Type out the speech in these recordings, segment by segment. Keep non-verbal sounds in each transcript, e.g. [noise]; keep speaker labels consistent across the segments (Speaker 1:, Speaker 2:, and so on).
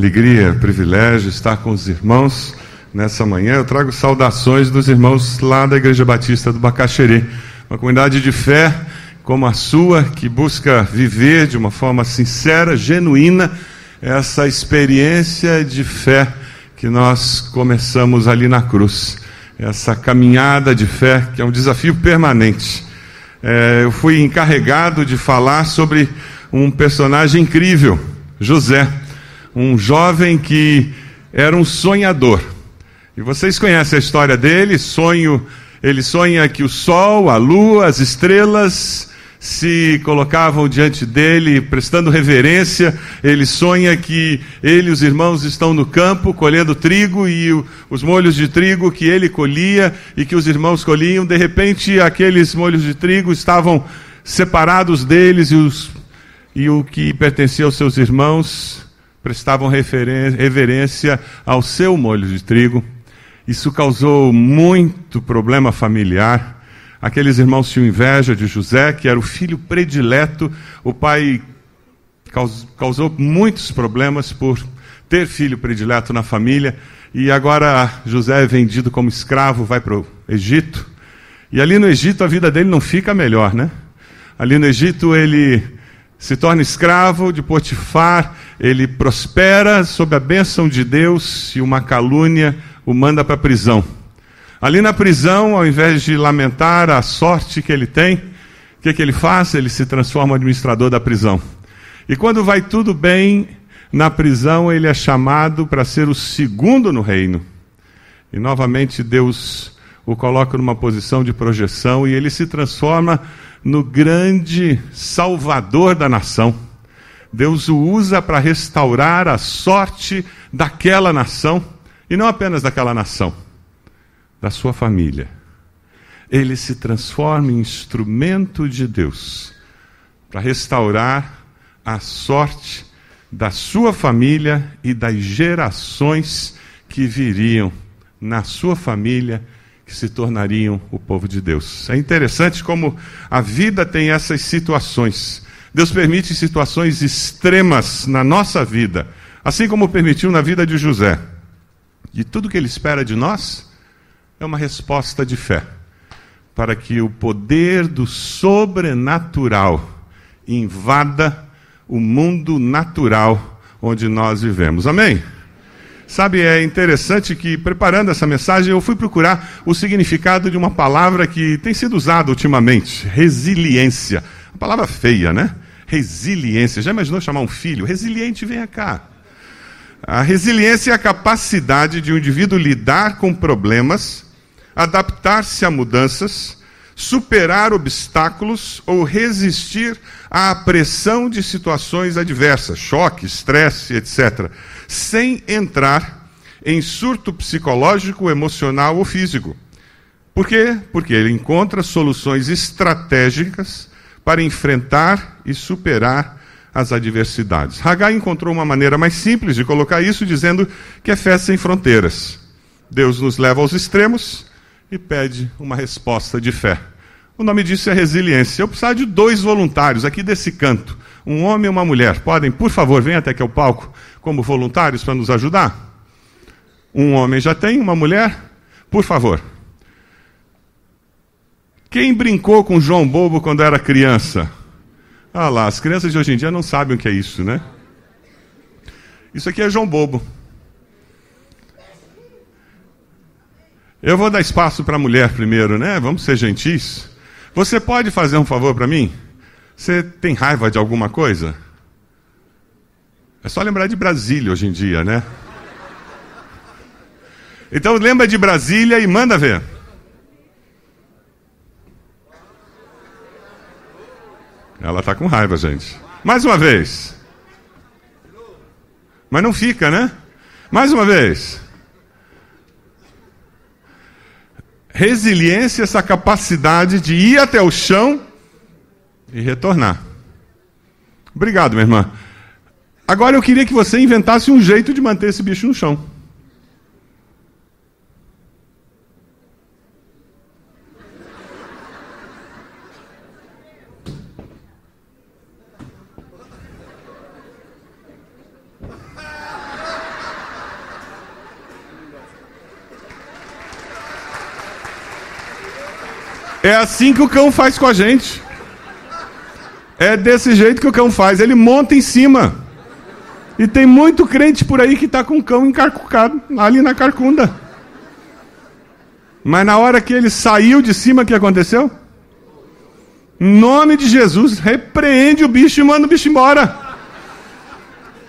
Speaker 1: alegria, privilégio estar com os irmãos nessa manhã. Eu trago saudações dos irmãos lá da Igreja Batista do Bacaxerê, uma comunidade de fé como a sua, que busca viver de uma forma sincera, genuína, essa experiência de fé que nós começamos ali na cruz. Essa caminhada de fé, que é um desafio permanente. É, eu fui encarregado de falar sobre um personagem incrível, José um jovem que era um sonhador. E vocês conhecem a história dele, sonho, ele sonha que o sol, a lua, as estrelas se colocavam diante dele, prestando reverência. Ele sonha que ele e os irmãos estão no campo colhendo trigo e o, os molhos de trigo que ele colhia e que os irmãos colhiam. De repente, aqueles molhos de trigo estavam separados deles e, os, e o que pertencia aos seus irmãos prestavam reverência ao seu molho de trigo. Isso causou muito problema familiar. Aqueles irmãos tinham inveja de José, que era o filho predileto. O pai causou muitos problemas por ter filho predileto na família. E agora José é vendido como escravo, vai para o Egito. E ali no Egito a vida dele não fica melhor, né? Ali no Egito ele se torna escravo de Potifar, ele prospera sob a bênção de Deus e uma calúnia o manda para a prisão. Ali na prisão, ao invés de lamentar a sorte que ele tem, o que, que ele faz? Ele se transforma em administrador da prisão. E quando vai tudo bem na prisão, ele é chamado para ser o segundo no reino. E novamente Deus o coloca numa posição de projeção e ele se transforma no grande salvador da nação. Deus o usa para restaurar a sorte daquela nação, e não apenas daquela nação, da sua família. Ele se transforma em instrumento de Deus para restaurar a sorte da sua família e das gerações que viriam na sua família que se tornariam o povo de Deus. É interessante como a vida tem essas situações. Deus permite situações extremas na nossa vida, assim como permitiu na vida de José. E tudo que ele espera de nós é uma resposta de fé, para que o poder do sobrenatural invada o mundo natural onde nós vivemos. Amém? Sabe, é interessante que, preparando essa mensagem, eu fui procurar o significado de uma palavra que tem sido usada ultimamente: resiliência. Uma palavra feia, né? Resiliência. Já imaginou chamar um filho? Resiliente, venha cá. A resiliência é a capacidade de um indivíduo lidar com problemas, adaptar-se a mudanças, superar obstáculos ou resistir à pressão de situações adversas, choque, estresse, etc sem entrar em surto psicológico, emocional ou físico. Por quê? Porque ele encontra soluções estratégicas para enfrentar e superar as adversidades. Hagai encontrou uma maneira mais simples de colocar isso, dizendo que é fé sem fronteiras. Deus nos leva aos extremos e pede uma resposta de fé. O nome disso é resiliência. Eu precisava de dois voluntários aqui desse canto, um homem e uma mulher. Podem, por favor, venham até aqui ao palco como voluntários para nos ajudar? Um homem já tem, uma mulher? Por favor. Quem brincou com João Bobo quando era criança? Ah lá, as crianças de hoje em dia não sabem o que é isso, né? Isso aqui é João Bobo. Eu vou dar espaço para a mulher primeiro, né? Vamos ser gentis. Você pode fazer um favor para mim? Você tem raiva de alguma coisa? É só lembrar de Brasília hoje em dia, né? Então lembra de Brasília e manda ver. Ela está com raiva, gente. Mais uma vez. Mas não fica, né? Mais uma vez. Resiliência, essa capacidade de ir até o chão e retornar. Obrigado, minha irmã. Agora eu queria que você inventasse um jeito de manter esse bicho no chão. É assim que o cão faz com a gente. É desse jeito que o cão faz. Ele monta em cima. E tem muito crente por aí que está com o cão encarcucado, ali na carcunda. Mas na hora que ele saiu de cima, o que aconteceu? Em nome de Jesus, repreende o bicho e manda o bicho embora.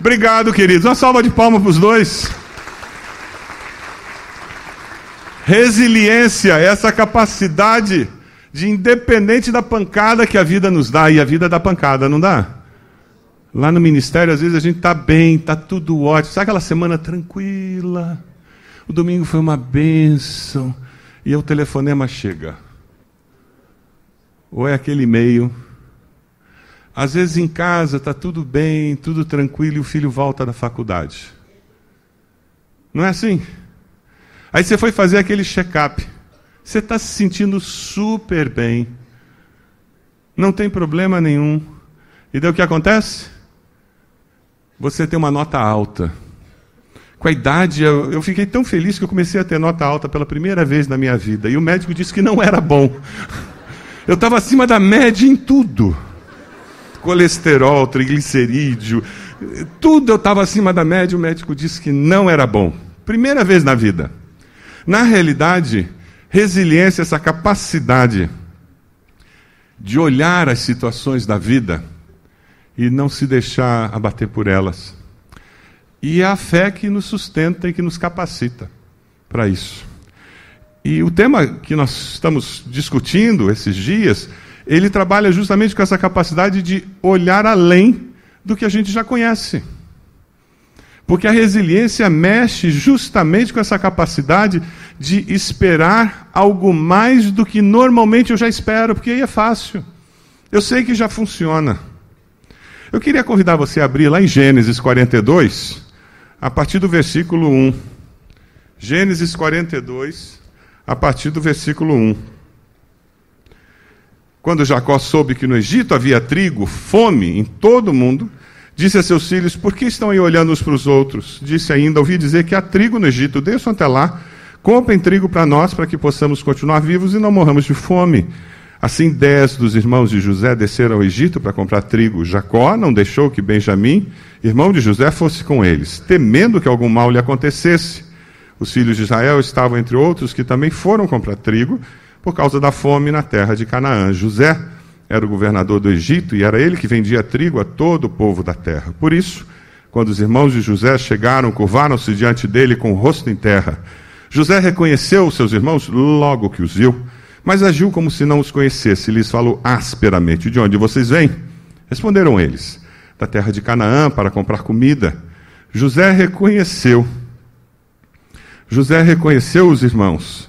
Speaker 1: Obrigado, queridos. Uma salva de palmas para os dois. Resiliência, essa capacidade de independente da pancada que a vida nos dá, e a vida dá pancada, não dá? Lá no ministério, às vezes a gente está bem, está tudo ótimo, sabe aquela semana tranquila? O domingo foi uma bênção, e o telefonema chega ou é aquele e-mail. Às vezes em casa está tudo bem, tudo tranquilo e o filho volta da faculdade. Não é assim? Aí você foi fazer aquele check-up. Você está se sentindo super bem. Não tem problema nenhum. E daí o que acontece? Você tem uma nota alta. Com a idade, eu, eu fiquei tão feliz que eu comecei a ter nota alta pela primeira vez na minha vida. E o médico disse que não era bom. [laughs] Eu estava acima da média em tudo. Colesterol, triglicerídeo, tudo eu estava acima da média. O médico disse que não era bom. Primeira vez na vida. Na realidade, resiliência, essa capacidade de olhar as situações da vida e não se deixar abater por elas. E é a fé que nos sustenta e que nos capacita para isso. E o tema que nós estamos discutindo esses dias, ele trabalha justamente com essa capacidade de olhar além do que a gente já conhece. Porque a resiliência mexe justamente com essa capacidade de esperar algo mais do que normalmente eu já espero, porque aí é fácil. Eu sei que já funciona. Eu queria convidar você a abrir lá em Gênesis 42, a partir do versículo 1. Gênesis 42, a partir do versículo 1. Quando Jacó soube que no Egito havia trigo, fome em todo o mundo, disse a seus filhos: Por que estão aí olhando uns para os outros? Disse ainda: Ouvi dizer que há trigo no Egito, desçam até lá, comprem trigo para nós, para que possamos continuar vivos e não morramos de fome. Assim, dez dos irmãos de José desceram ao Egito para comprar trigo. Jacó não deixou que Benjamim, irmão de José, fosse com eles, temendo que algum mal lhe acontecesse. Os filhos de Israel estavam entre outros que também foram comprar trigo por causa da fome na terra de Canaã. José era o governador do Egito e era ele que vendia trigo a todo o povo da terra. Por isso, quando os irmãos de José chegaram, curvaram-se diante dele com o rosto em terra. José reconheceu os seus irmãos logo que os viu, mas agiu como se não os conhecesse e lhes falou asperamente: De onde vocês vêm? Responderam eles: Da terra de Canaã para comprar comida. José reconheceu José reconheceu os irmãos.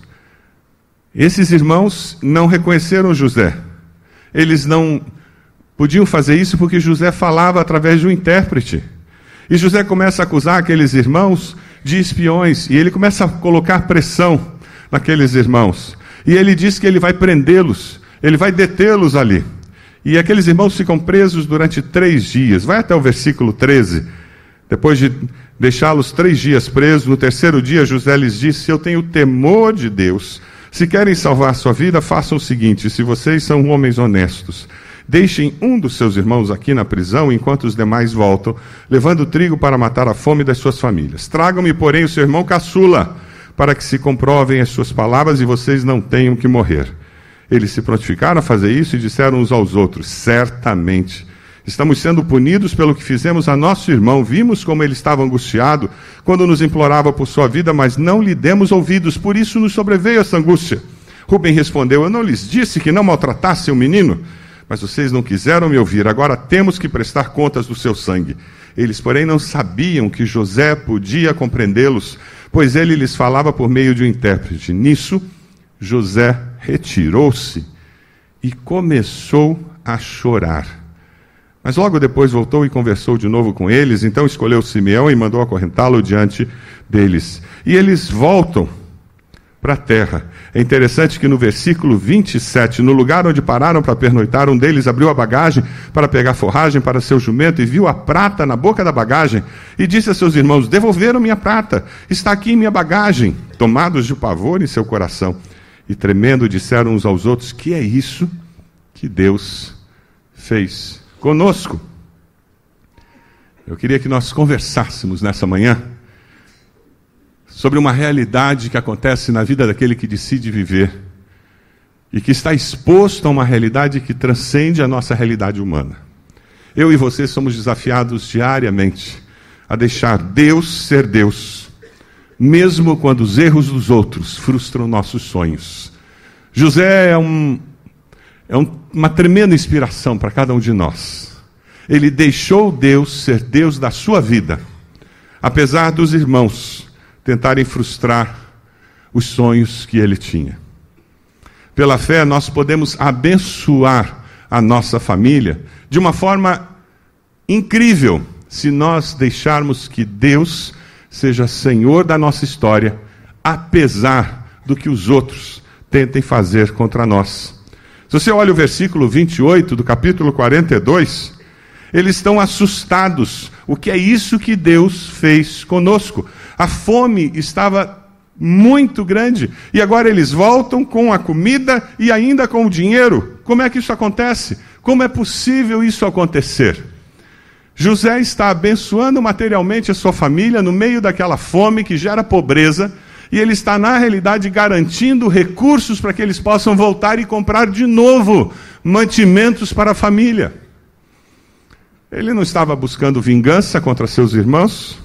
Speaker 1: Esses irmãos não reconheceram José. Eles não podiam fazer isso porque José falava através de um intérprete. E José começa a acusar aqueles irmãos de espiões e ele começa a colocar pressão naqueles irmãos. E ele diz que ele vai prendê-los, ele vai detê-los ali. E aqueles irmãos ficam presos durante três dias. Vai até o versículo 13. Depois de deixá-los três dias presos. No terceiro dia, José lhes disse: Eu tenho temor de Deus. Se querem salvar sua vida, façam o seguinte: se vocês são homens honestos, deixem um dos seus irmãos aqui na prisão enquanto os demais voltam, levando trigo para matar a fome das suas famílias. Tragam-me, porém, o seu irmão caçula, para que se comprovem as suas palavras e vocês não tenham que morrer. Eles se prontificaram a fazer isso e disseram uns aos outros: Certamente Estamos sendo punidos pelo que fizemos a nosso irmão. Vimos como ele estava angustiado quando nos implorava por sua vida, mas não lhe demos ouvidos. Por isso nos sobreveio essa angústia. Rubem respondeu: Eu não lhes disse que não maltratassem o menino, mas vocês não quiseram me ouvir. Agora temos que prestar contas do seu sangue. Eles, porém, não sabiam que José podia compreendê-los, pois ele lhes falava por meio de um intérprete. Nisso, José retirou-se e começou a chorar. Mas logo depois voltou e conversou de novo com eles, então escolheu Simeão e mandou acorrentá-lo diante deles. E eles voltam para a terra. É interessante que no versículo 27, no lugar onde pararam para pernoitar, um deles abriu a bagagem para pegar forragem para seu jumento e viu a prata na boca da bagagem e disse a seus irmãos: Devolveram minha prata, está aqui minha bagagem, tomados de pavor em seu coração. e tremendo disseram uns aos outros: Que é isso que Deus fez conosco? Eu queria que nós conversássemos nessa manhã sobre uma realidade que acontece na vida daquele que decide viver e que está exposto a uma realidade que transcende a nossa realidade humana. Eu e você somos desafiados diariamente a deixar Deus ser Deus, mesmo quando os erros dos outros frustram nossos sonhos. José é, um, é um, uma tremenda inspiração para cada um de nós. Ele deixou Deus ser Deus da sua vida, apesar dos irmãos tentarem frustrar os sonhos que ele tinha. Pela fé, nós podemos abençoar a nossa família de uma forma incrível se nós deixarmos que Deus seja Senhor da nossa história, apesar do que os outros tentem fazer contra nós. Se você olha o versículo 28 do capítulo 42, eles estão assustados. O que é isso que Deus fez conosco? A fome estava muito grande. E agora eles voltam com a comida e ainda com o dinheiro. Como é que isso acontece? Como é possível isso acontecer? José está abençoando materialmente a sua família no meio daquela fome que gera pobreza, e ele está, na realidade, garantindo recursos para que eles possam voltar e comprar de novo mantimentos para a família. Ele não estava buscando vingança contra seus irmãos,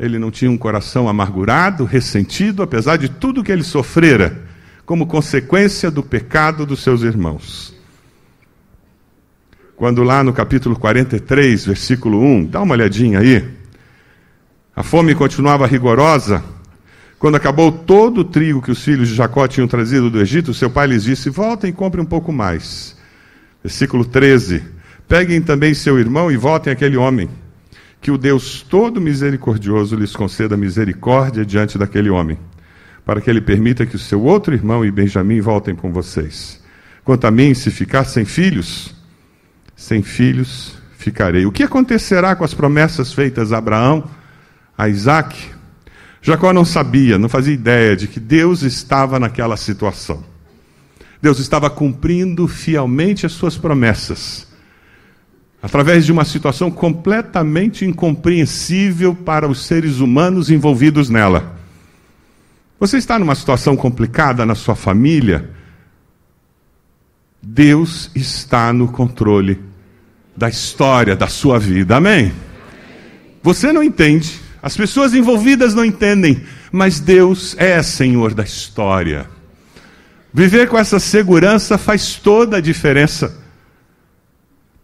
Speaker 1: ele não tinha um coração amargurado, ressentido, apesar de tudo que ele sofrera, como consequência do pecado dos seus irmãos. Quando lá no capítulo 43, versículo 1, dá uma olhadinha aí, a fome continuava rigorosa. Quando acabou todo o trigo que os filhos de Jacó tinham trazido do Egito, seu pai lhes disse: Voltem e comprem um pouco mais. Versículo 13: Peguem também seu irmão e voltem aquele homem que o Deus todo misericordioso lhes conceda misericórdia diante daquele homem, para que ele permita que o seu outro irmão e Benjamim voltem com vocês. Quanto a mim, se ficar sem filhos, sem filhos ficarei. O que acontecerá com as promessas feitas a Abraão, a Isaac? Jacó não sabia, não fazia ideia de que Deus estava naquela situação. Deus estava cumprindo fielmente as suas promessas através de uma situação completamente incompreensível para os seres humanos envolvidos nela. Você está numa situação complicada na sua família? Deus está no controle da história da sua vida. Amém? Você não entende, as pessoas envolvidas não entendem, mas Deus é Senhor da história. Viver com essa segurança faz toda a diferença.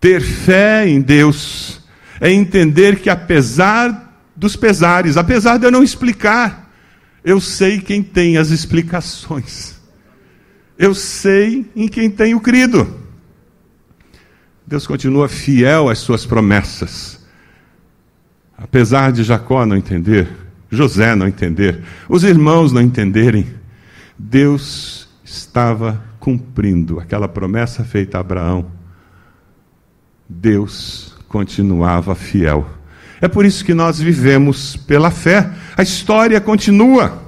Speaker 1: Ter fé em Deus é entender que, apesar dos pesares, apesar de eu não explicar, eu sei quem tem as explicações. Eu sei em quem tenho crido. Deus continua fiel às suas promessas. Apesar de Jacó não entender, José não entender, os irmãos não entenderem, Deus estava cumprindo aquela promessa feita a Abraão Deus continuava fiel. É por isso que nós vivemos pela fé. A história continua.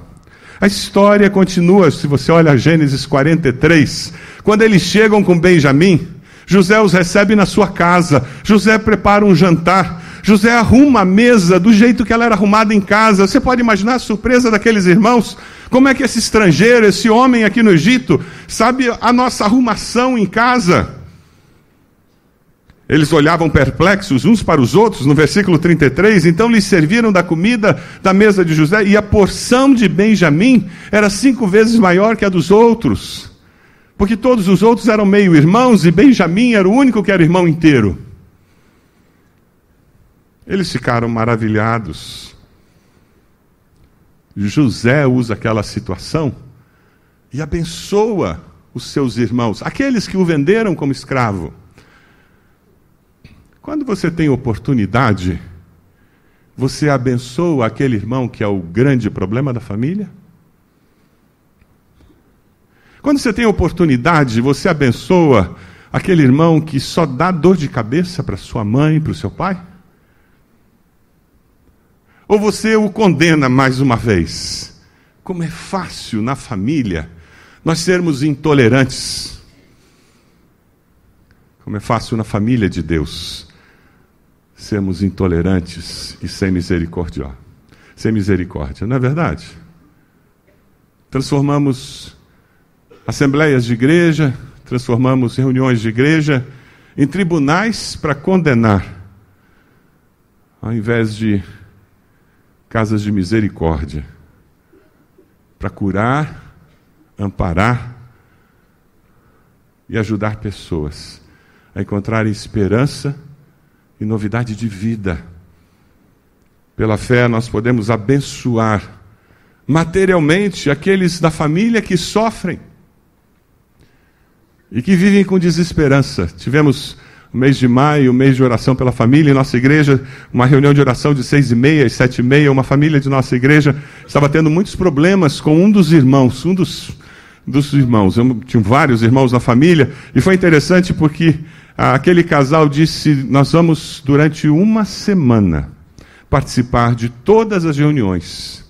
Speaker 1: A história continua. Se você olha Gênesis 43, quando eles chegam com Benjamim, José os recebe na sua casa. José prepara um jantar. José arruma a mesa do jeito que ela era arrumada em casa. Você pode imaginar a surpresa daqueles irmãos? Como é que esse estrangeiro, esse homem aqui no Egito, sabe a nossa arrumação em casa? Eles olhavam perplexos uns para os outros, no versículo 33, então lhes serviram da comida da mesa de José, e a porção de Benjamim era cinco vezes maior que a dos outros, porque todos os outros eram meio irmãos, e Benjamim era o único que era irmão inteiro. Eles ficaram maravilhados. José usa aquela situação e abençoa os seus irmãos, aqueles que o venderam como escravo. Quando você tem oportunidade, você abençoa aquele irmão que é o grande problema da família? Quando você tem oportunidade, você abençoa aquele irmão que só dá dor de cabeça para sua mãe, para o seu pai? Ou você o condena mais uma vez? como é fácil na família nós sermos intolerantes. Como é fácil na família de Deus sermos intolerantes e sem misericórdia. Sem misericórdia, não é verdade? Transformamos assembleias de igreja, transformamos reuniões de igreja em tribunais para condenar, ao invés de casas de misericórdia para curar, amparar e ajudar pessoas a encontrarem esperança e novidade de vida. Pela fé, nós podemos abençoar materialmente aqueles da família que sofrem e que vivem com desesperança. Tivemos o mês de maio, o mês de oração pela família, em nossa igreja, uma reunião de oração de seis e meia sete e meia, uma família de nossa igreja estava tendo muitos problemas com um dos irmãos, um dos, dos irmãos. Eu tinha vários irmãos na família, e foi interessante porque ah, aquele casal disse: Nós vamos, durante uma semana, participar de todas as reuniões,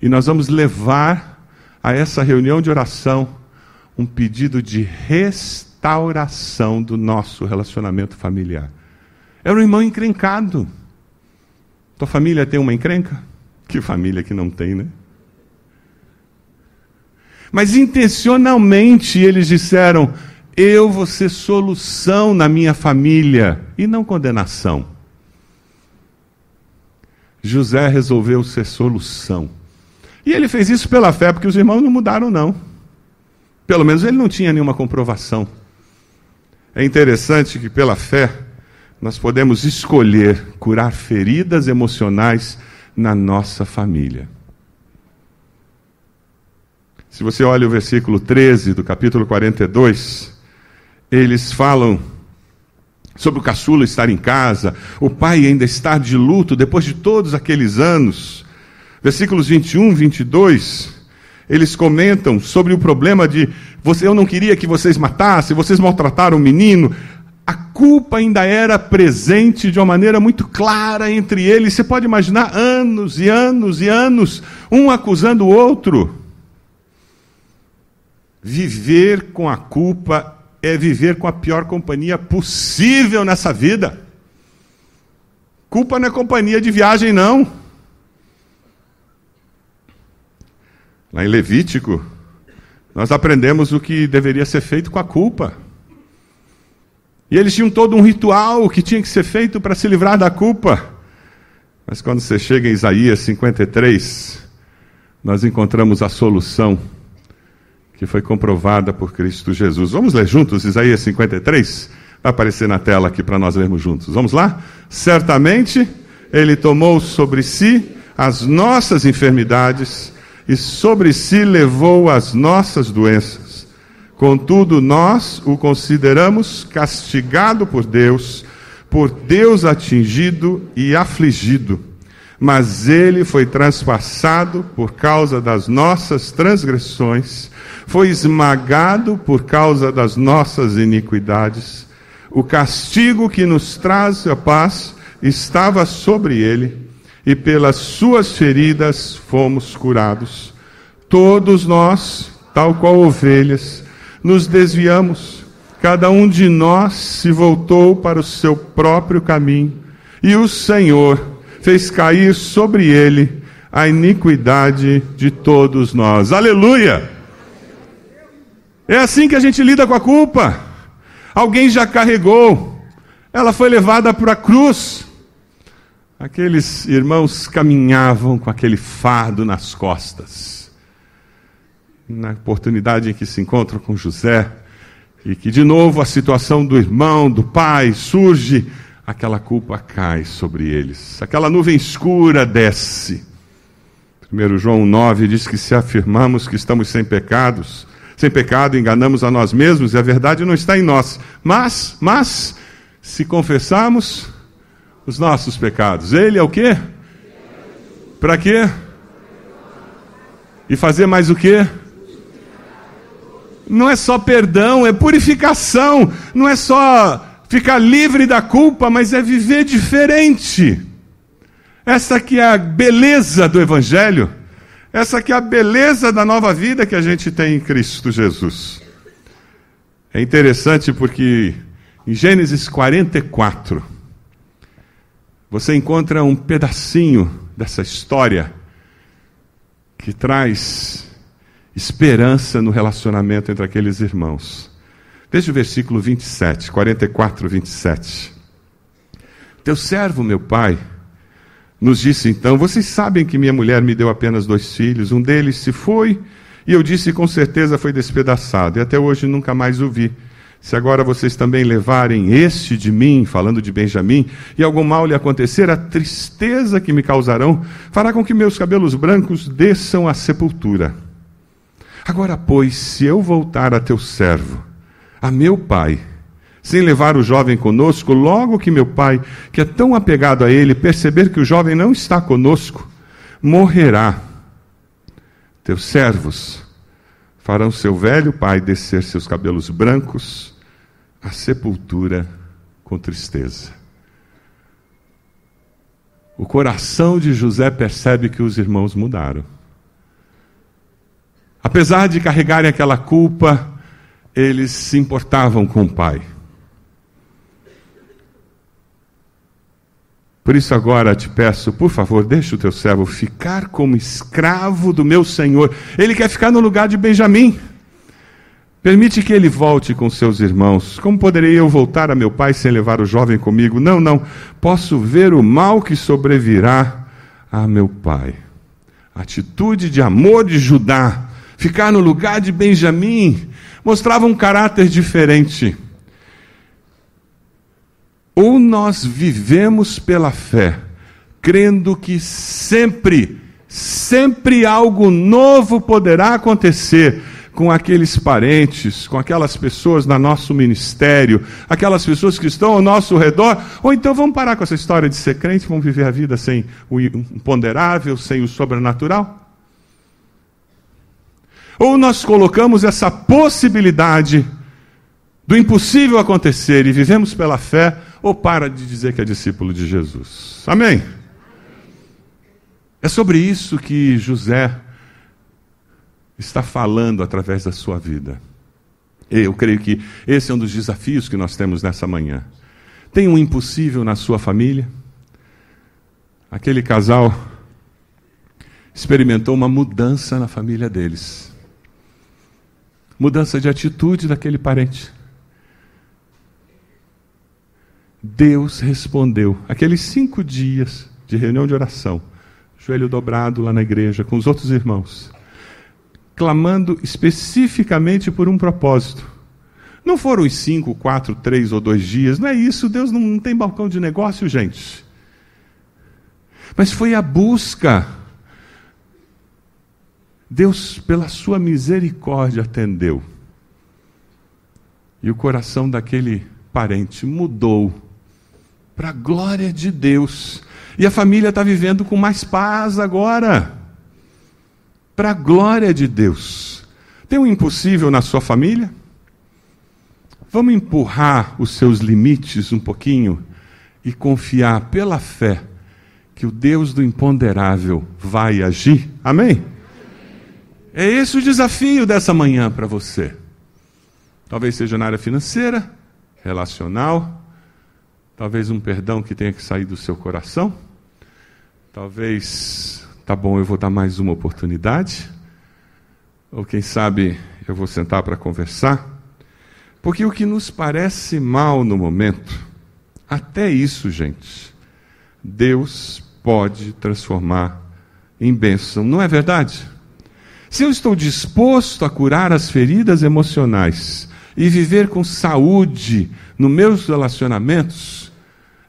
Speaker 1: e nós vamos levar a essa reunião de oração um pedido de restauração restauração do nosso relacionamento familiar. Era um irmão encrencado. Tua família tem uma encrenca? Que família que não tem, né? Mas intencionalmente eles disseram: Eu vou ser solução na minha família e não condenação. José resolveu ser solução. E ele fez isso pela fé, porque os irmãos não mudaram, não. Pelo menos ele não tinha nenhuma comprovação. É interessante que, pela fé, nós podemos escolher curar feridas emocionais na nossa família. Se você olha o versículo 13 do capítulo 42, eles falam sobre o caçula estar em casa, o pai ainda estar de luto depois de todos aqueles anos. Versículos 21, 22 eles comentam sobre o problema de você, eu não queria que vocês matassem, vocês maltrataram o menino. A culpa ainda era presente de uma maneira muito clara entre eles. Você pode imaginar anos e anos e anos, um acusando o outro. Viver com a culpa é viver com a pior companhia possível nessa vida. Culpa não é companhia de viagem, não. Lá em Levítico, nós aprendemos o que deveria ser feito com a culpa. E eles tinham todo um ritual que tinha que ser feito para se livrar da culpa. Mas quando você chega em Isaías 53, nós encontramos a solução que foi comprovada por Cristo Jesus. Vamos ler juntos Isaías 53? Vai aparecer na tela aqui para nós lermos juntos. Vamos lá? Certamente ele tomou sobre si as nossas enfermidades e sobre si levou as nossas doenças. Contudo, nós o consideramos castigado por Deus, por Deus atingido e afligido. Mas ele foi transpassado por causa das nossas transgressões, foi esmagado por causa das nossas iniquidades. O castigo que nos traz a paz estava sobre ele e pelas suas feridas fomos curados. Todos nós, tal qual ovelhas, nos desviamos, cada um de nós se voltou para o seu próprio caminho, e o Senhor fez cair sobre ele a iniquidade de todos nós. Aleluia! É assim que a gente lida com a culpa. Alguém já carregou, ela foi levada para a cruz. Aqueles irmãos caminhavam com aquele fardo nas costas. Na oportunidade em que se encontram com José, e que de novo a situação do irmão, do pai surge, aquela culpa cai sobre eles. Aquela nuvem escura desce. 1 João 9 diz que se afirmamos que estamos sem pecados, sem pecado, enganamos a nós mesmos e a verdade não está em nós. Mas, mas, se confessarmos os nossos pecados. Ele é o quê? Para quê? E fazer mais o quê? Não é só perdão, é purificação. Não é só ficar livre da culpa, mas é viver diferente. Essa que é a beleza do Evangelho. Essa aqui é a beleza da nova vida que a gente tem em Cristo Jesus. É interessante porque em Gênesis 44, você encontra um pedacinho dessa história que traz esperança no relacionamento entre aqueles irmãos. Veja o versículo 27, 44, 27. Teu servo, meu pai, nos disse então: Vocês sabem que minha mulher me deu apenas dois filhos, um deles se foi, e eu disse com certeza foi despedaçado, e até hoje nunca mais o vi. Se agora vocês também levarem este de mim, falando de Benjamim, e algum mal lhe acontecer, a tristeza que me causarão fará com que meus cabelos brancos desçam à sepultura. Agora, pois, se eu voltar a teu servo, a meu pai, sem levar o jovem conosco, logo que meu pai, que é tão apegado a ele, perceber que o jovem não está conosco, morrerá. Teus servos farão seu velho pai descer seus cabelos brancos à sepultura com tristeza. O coração de José percebe que os irmãos mudaram. Apesar de carregarem aquela culpa, eles se importavam com o pai. Por isso agora te peço, por favor, deixa o teu servo ficar como escravo do meu Senhor. Ele quer ficar no lugar de Benjamim. Permite que ele volte com seus irmãos. Como poderei eu voltar a meu pai sem levar o jovem comigo? Não, não. Posso ver o mal que sobrevirá a meu pai. atitude de amor de Judá, ficar no lugar de Benjamim, mostrava um caráter diferente. Ou nós vivemos pela fé, crendo que sempre, sempre algo novo poderá acontecer com aqueles parentes, com aquelas pessoas no nosso ministério, aquelas pessoas que estão ao nosso redor, ou então vamos parar com essa história de ser crente, vamos viver a vida sem o imponderável, sem o sobrenatural? Ou nós colocamos essa possibilidade do impossível acontecer e vivemos pela fé, ou para de dizer que é discípulo de Jesus. Amém? É sobre isso que José está falando através da sua vida. Eu creio que esse é um dos desafios que nós temos nessa manhã. Tem um impossível na sua família? Aquele casal experimentou uma mudança na família deles. Mudança de atitude daquele parente. Deus respondeu. Aqueles cinco dias de reunião de oração, joelho dobrado lá na igreja com os outros irmãos, clamando especificamente por um propósito. Não foram os cinco, quatro, três ou dois dias, não é isso. Deus não tem balcão de negócio, gente. Mas foi a busca. Deus, pela sua misericórdia, atendeu. E o coração daquele parente mudou para a glória de Deus. E a família está vivendo com mais paz agora. Para a glória de Deus. Tem um impossível na sua família? Vamos empurrar os seus limites um pouquinho e confiar pela fé que o Deus do imponderável vai agir. Amém? É esse o desafio dessa manhã para você. Talvez seja na área financeira, relacional, Talvez um perdão que tenha que sair do seu coração. Talvez, tá bom, eu vou dar mais uma oportunidade. Ou quem sabe eu vou sentar para conversar. Porque o que nos parece mal no momento, até isso, gente, Deus pode transformar em bênção, não é verdade? Se eu estou disposto a curar as feridas emocionais e viver com saúde nos meus relacionamentos,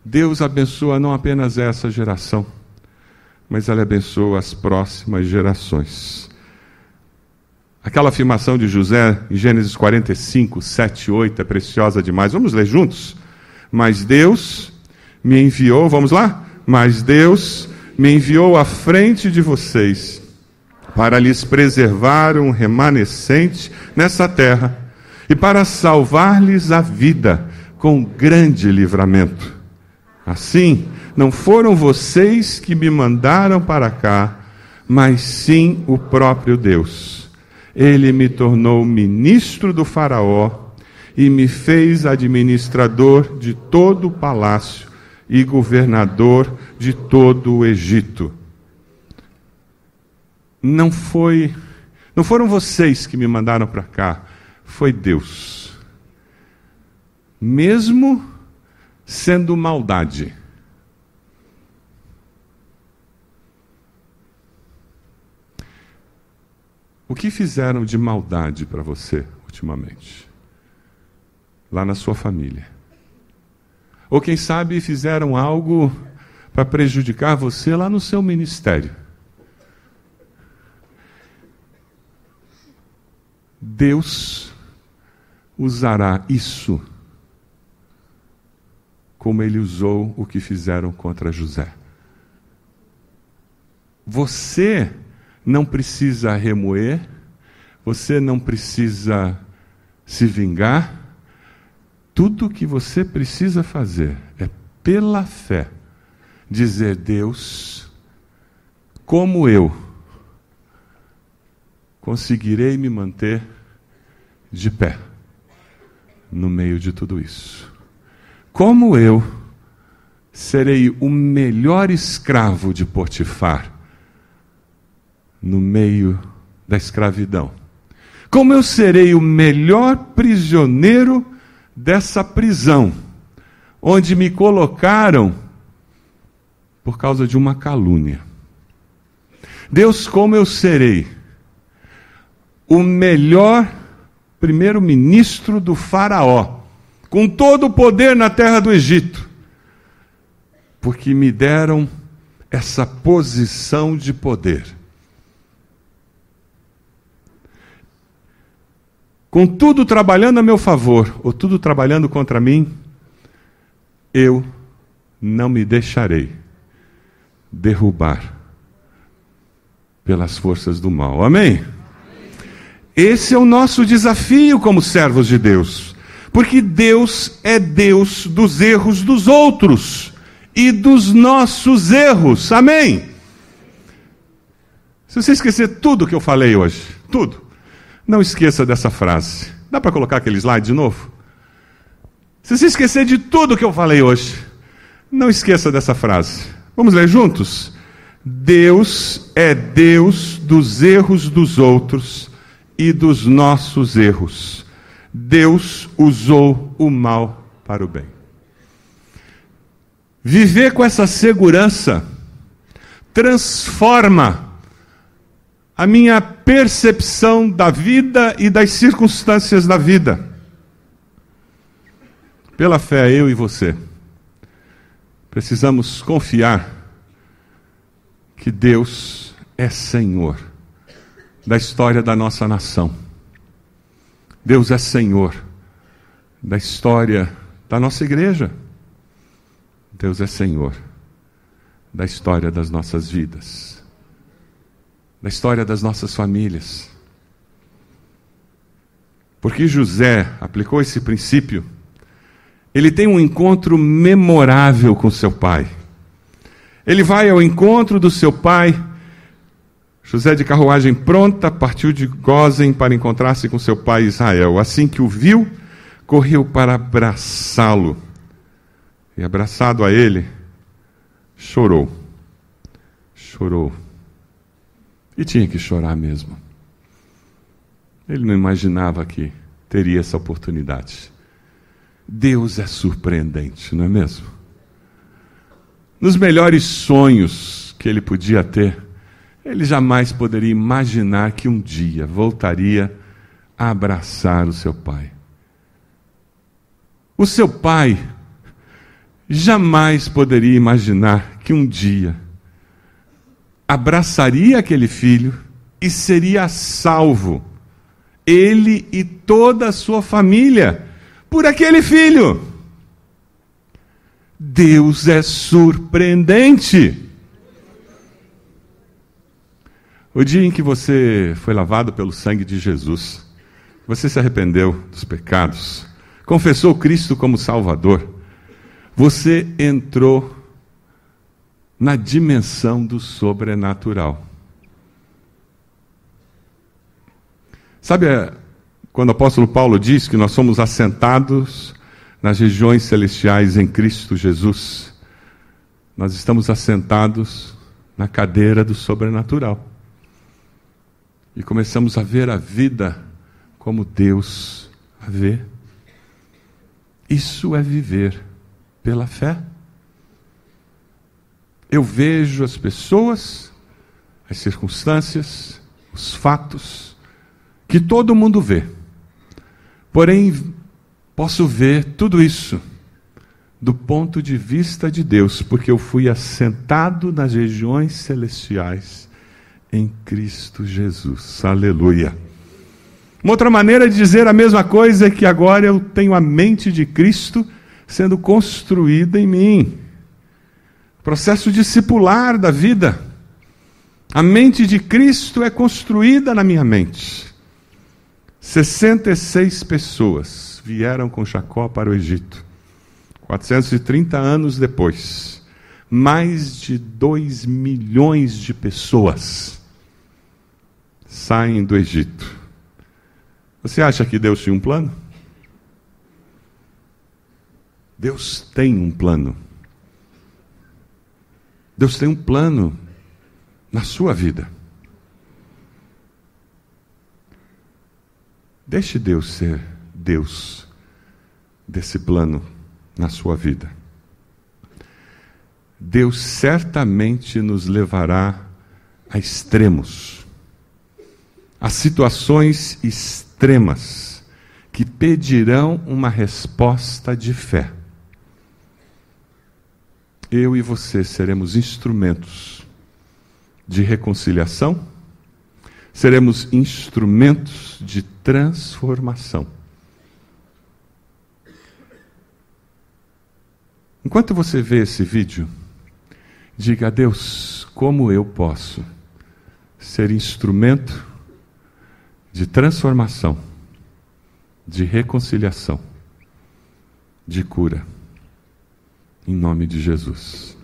Speaker 1: Deus abençoa não apenas essa geração, mas Ele abençoa as próximas gerações. Aquela afirmação de José em Gênesis 45, 7 e 8 é preciosa demais. Vamos ler juntos? Mas Deus me enviou, vamos lá? Mas Deus me enviou à frente de vocês para lhes preservar um remanescente nessa terra e para salvar-lhes a vida com grande livramento. Assim, não foram vocês que me mandaram para cá, mas sim o próprio Deus. Ele me tornou ministro do Faraó e me fez administrador de todo o palácio e governador de todo o Egito. Não foi, não foram vocês que me mandaram para cá, foi Deus. Mesmo sendo maldade. O que fizeram de maldade para você ultimamente? Lá na sua família. Ou quem sabe fizeram algo para prejudicar você lá no seu ministério. Deus usará isso como ele usou o que fizeram contra José. Você não precisa remoer, você não precisa se vingar. Tudo o que você precisa fazer é, pela fé, dizer: Deus, como eu conseguirei me manter de pé no meio de tudo isso? Como eu serei o melhor escravo de Potifar no meio da escravidão? Como eu serei o melhor prisioneiro dessa prisão, onde me colocaram por causa de uma calúnia? Deus, como eu serei o melhor primeiro-ministro do Faraó? Com todo o poder na terra do Egito, porque me deram essa posição de poder. Com tudo trabalhando a meu favor, ou tudo trabalhando contra mim, eu não me deixarei derrubar pelas forças do mal. Amém? Esse é o nosso desafio como servos de Deus. Porque Deus é Deus dos erros dos outros e dos nossos erros. Amém? Se você esquecer tudo que eu falei hoje, tudo, não esqueça dessa frase. Dá para colocar aquele slide de novo? Se você esquecer de tudo que eu falei hoje, não esqueça dessa frase. Vamos ler juntos? Deus é Deus dos erros dos outros e dos nossos erros. Deus usou o mal para o bem. Viver com essa segurança transforma a minha percepção da vida e das circunstâncias da vida. Pela fé, eu e você, precisamos confiar que Deus é Senhor da história da nossa nação. Deus é Senhor da história da nossa igreja. Deus é Senhor da história das nossas vidas, da história das nossas famílias. Porque José aplicou esse princípio, ele tem um encontro memorável com seu pai. Ele vai ao encontro do seu pai José de carruagem pronta partiu de Gozen para encontrar-se com seu pai Israel. Assim que o viu, correu para abraçá-lo. E abraçado a ele, chorou. Chorou. E tinha que chorar mesmo. Ele não imaginava que teria essa oportunidade. Deus é surpreendente, não é mesmo? Nos melhores sonhos que ele podia ter, ele jamais poderia imaginar que um dia voltaria a abraçar o seu pai. O seu pai jamais poderia imaginar que um dia abraçaria aquele filho e seria salvo, ele e toda a sua família, por aquele filho. Deus é surpreendente. O dia em que você foi lavado pelo sangue de Jesus, você se arrependeu dos pecados, confessou Cristo como Salvador, você entrou na dimensão do sobrenatural. Sabe é, quando o apóstolo Paulo diz que nós somos assentados nas regiões celestiais em Cristo Jesus? Nós estamos assentados na cadeira do sobrenatural. E começamos a ver a vida como Deus a vê. Isso é viver pela fé. Eu vejo as pessoas, as circunstâncias, os fatos, que todo mundo vê. Porém, posso ver tudo isso do ponto de vista de Deus, porque eu fui assentado nas regiões celestiais em Cristo Jesus. Aleluia. Uma outra maneira de dizer a mesma coisa é que agora eu tenho a mente de Cristo sendo construída em mim. Processo discipular da vida. A mente de Cristo é construída na minha mente. 66 pessoas vieram com Jacó para o Egito. 430 anos depois, mais de 2 milhões de pessoas saem do Egito. Você acha que Deus tinha um plano? Deus tem um plano. Deus tem um plano na sua vida. Deixe Deus ser Deus desse plano na sua vida. Deus certamente nos levará a extremos, a situações extremas que pedirão uma resposta de fé. Eu e você seremos instrumentos de reconciliação, seremos instrumentos de transformação. Enquanto você vê esse vídeo, diga a Deus como eu posso ser instrumento de transformação, de reconciliação, de cura, em nome de Jesus.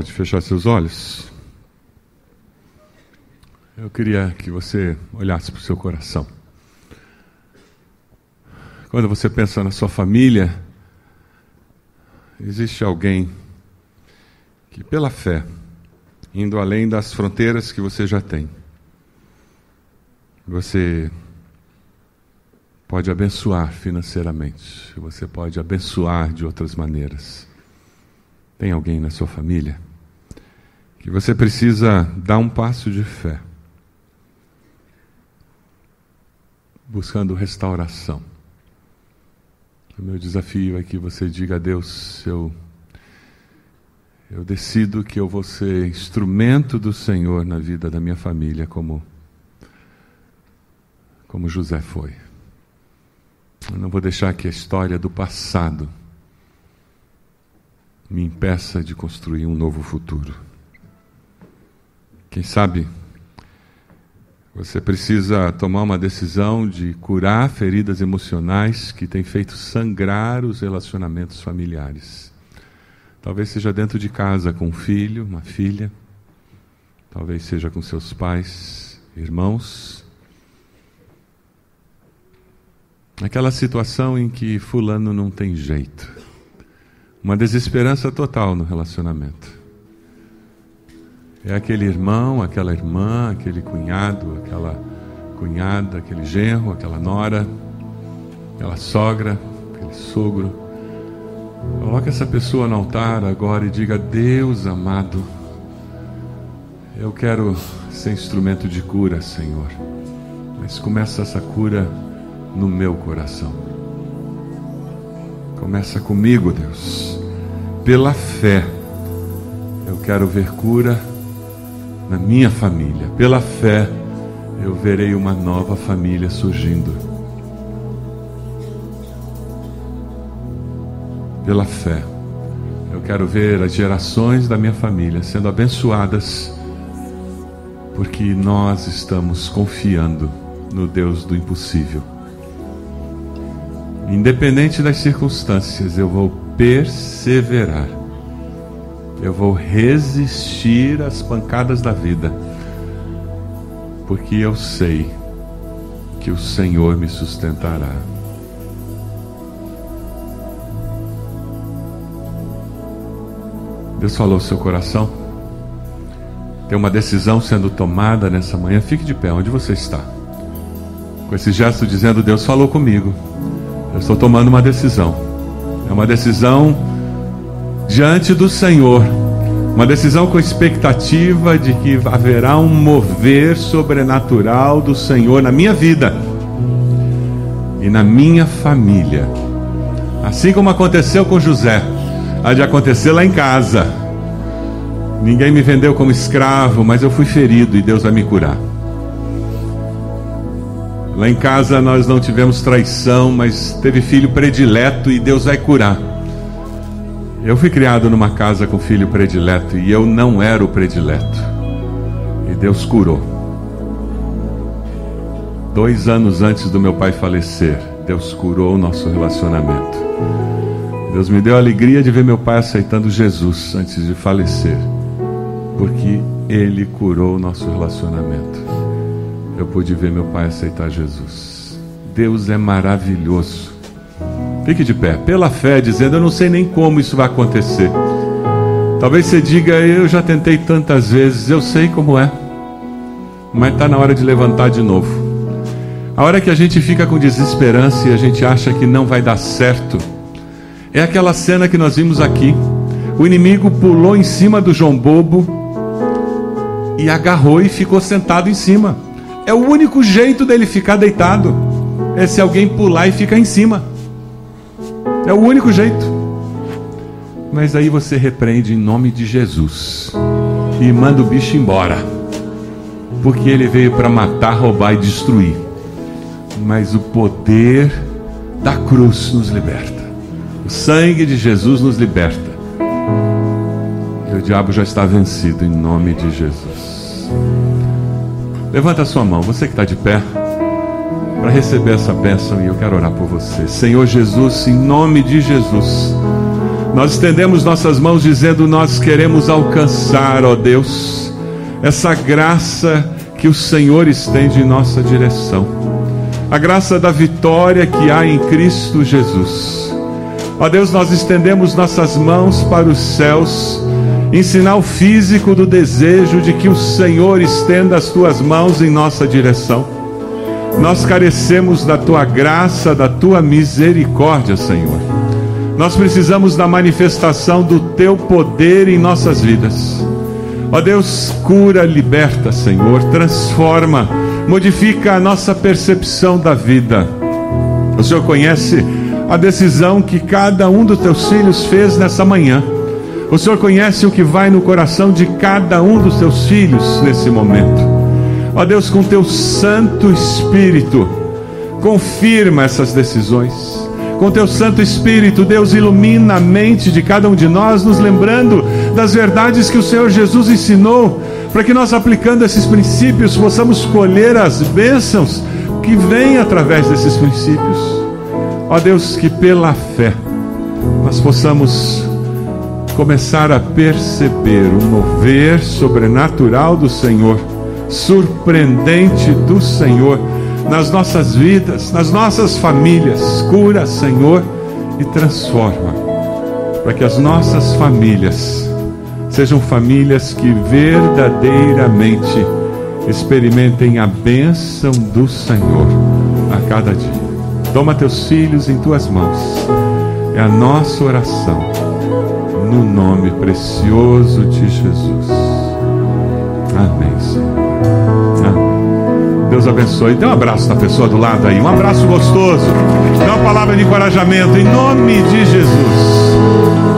Speaker 1: Pode fechar seus olhos? Eu queria que você olhasse para o seu coração. Quando você pensa na sua família, existe alguém que, pela fé, indo além das fronteiras que você já tem, você pode abençoar financeiramente, você pode abençoar de outras maneiras. Tem alguém na sua família que você precisa dar um passo de fé, buscando restauração. O meu desafio é que você diga a Deus: eu, eu decido que eu vou ser instrumento do Senhor na vida da minha família, como, como José foi. Eu não vou deixar que a história do passado me impeça de construir um novo futuro. Quem sabe você precisa tomar uma decisão de curar feridas emocionais que têm feito sangrar os relacionamentos familiares. Talvez seja dentro de casa com um filho, uma filha, talvez seja com seus pais, irmãos, Aquela situação em que fulano não tem jeito. Uma desesperança total no relacionamento. É aquele irmão, aquela irmã, aquele cunhado, aquela cunhada, aquele genro, aquela nora, aquela sogra, aquele sogro. Coloque essa pessoa no altar agora e diga: Deus amado, eu quero ser instrumento de cura, Senhor. Mas começa essa cura no meu coração. Começa comigo, Deus. Pela fé, eu quero ver cura na minha família. Pela fé, eu verei uma nova família surgindo. Pela fé, eu quero ver as gerações da minha família sendo abençoadas, porque nós estamos confiando no Deus do impossível. Independente das circunstâncias, eu vou perseverar. Eu vou resistir às pancadas da vida, porque eu sei que o Senhor me sustentará. Deus falou ao seu coração. Tem uma decisão sendo tomada nessa manhã. Fique de pé onde você está. Com esse gesto dizendo: Deus falou comigo. Eu estou tomando uma decisão. É uma decisão diante do Senhor. Uma decisão com expectativa de que haverá um mover sobrenatural do Senhor na minha vida e na minha família. Assim como aconteceu com José, há de acontecer lá em casa. Ninguém me vendeu como escravo, mas eu fui ferido e Deus vai me curar. Lá em casa nós não tivemos traição, mas teve filho predileto e Deus vai curar. Eu fui criado numa casa com filho predileto e eu não era o predileto. E Deus curou. Dois anos antes do meu pai falecer, Deus curou o nosso relacionamento. Deus me deu a alegria de ver meu pai aceitando Jesus antes de falecer, porque ele curou o nosso relacionamento eu pude ver meu pai aceitar Jesus. Deus é maravilhoso. Fique de pé, pela fé, dizendo: Eu não sei nem como isso vai acontecer. Talvez você diga: Eu já tentei tantas vezes, eu sei como é. Mas está na hora de levantar de novo. A hora que a gente fica com desesperança e a gente acha que não vai dar certo, é aquela cena que nós vimos aqui. O inimigo pulou em cima do João Bobo e agarrou e ficou sentado em cima. É o único jeito dele ficar deitado. É se alguém pular e ficar em cima. É o único jeito. Mas aí você repreende em nome de Jesus e manda o bicho embora. Porque ele veio para matar, roubar e destruir. Mas o poder da cruz nos liberta. O sangue de Jesus nos liberta. E o diabo já está vencido em nome de Jesus. Levanta a sua mão, você que está de pé, para receber essa bênção e eu quero orar por você. Senhor Jesus, em nome de Jesus, Nós estendemos nossas mãos dizendo: Nós queremos alcançar, ó Deus, essa graça que o Senhor estende em nossa direção. A graça da vitória que há em Cristo Jesus. Ó Deus, nós estendemos nossas mãos para os céus, em sinal físico do desejo de que o Senhor estenda as tuas mãos em nossa direção. Nós carecemos da tua graça, da tua misericórdia, Senhor. Nós precisamos da manifestação do teu poder em nossas vidas. Ó Deus, cura, liberta, Senhor, transforma, modifica a nossa percepção da vida. O Senhor conhece a decisão que cada um dos teus filhos fez nessa manhã. O Senhor conhece o que vai no coração de cada um dos teus filhos nesse momento. Ó Deus, com teu Santo Espírito, confirma essas decisões com teu Santo Espírito, Deus ilumina a mente de cada um de nós, nos lembrando das verdades que o Senhor Jesus ensinou, para que nós, aplicando esses princípios, possamos colher as bênçãos que vêm através desses princípios. Ó Deus, que pela fé nós possamos começar a perceber o mover sobrenatural do Senhor, surpreendente do Senhor nas nossas vidas, nas nossas famílias. Cura, Senhor, e transforma, para que as nossas famílias sejam famílias que verdadeiramente experimentem a bênção do Senhor a cada dia. Toma teus filhos em tuas mãos, é a nossa oração, no nome precioso de Jesus. Amém, Senhor. Deus abençoe. Dê um abraço na pessoa do lado aí. Um abraço gostoso. Dê uma palavra de encorajamento em nome de Jesus.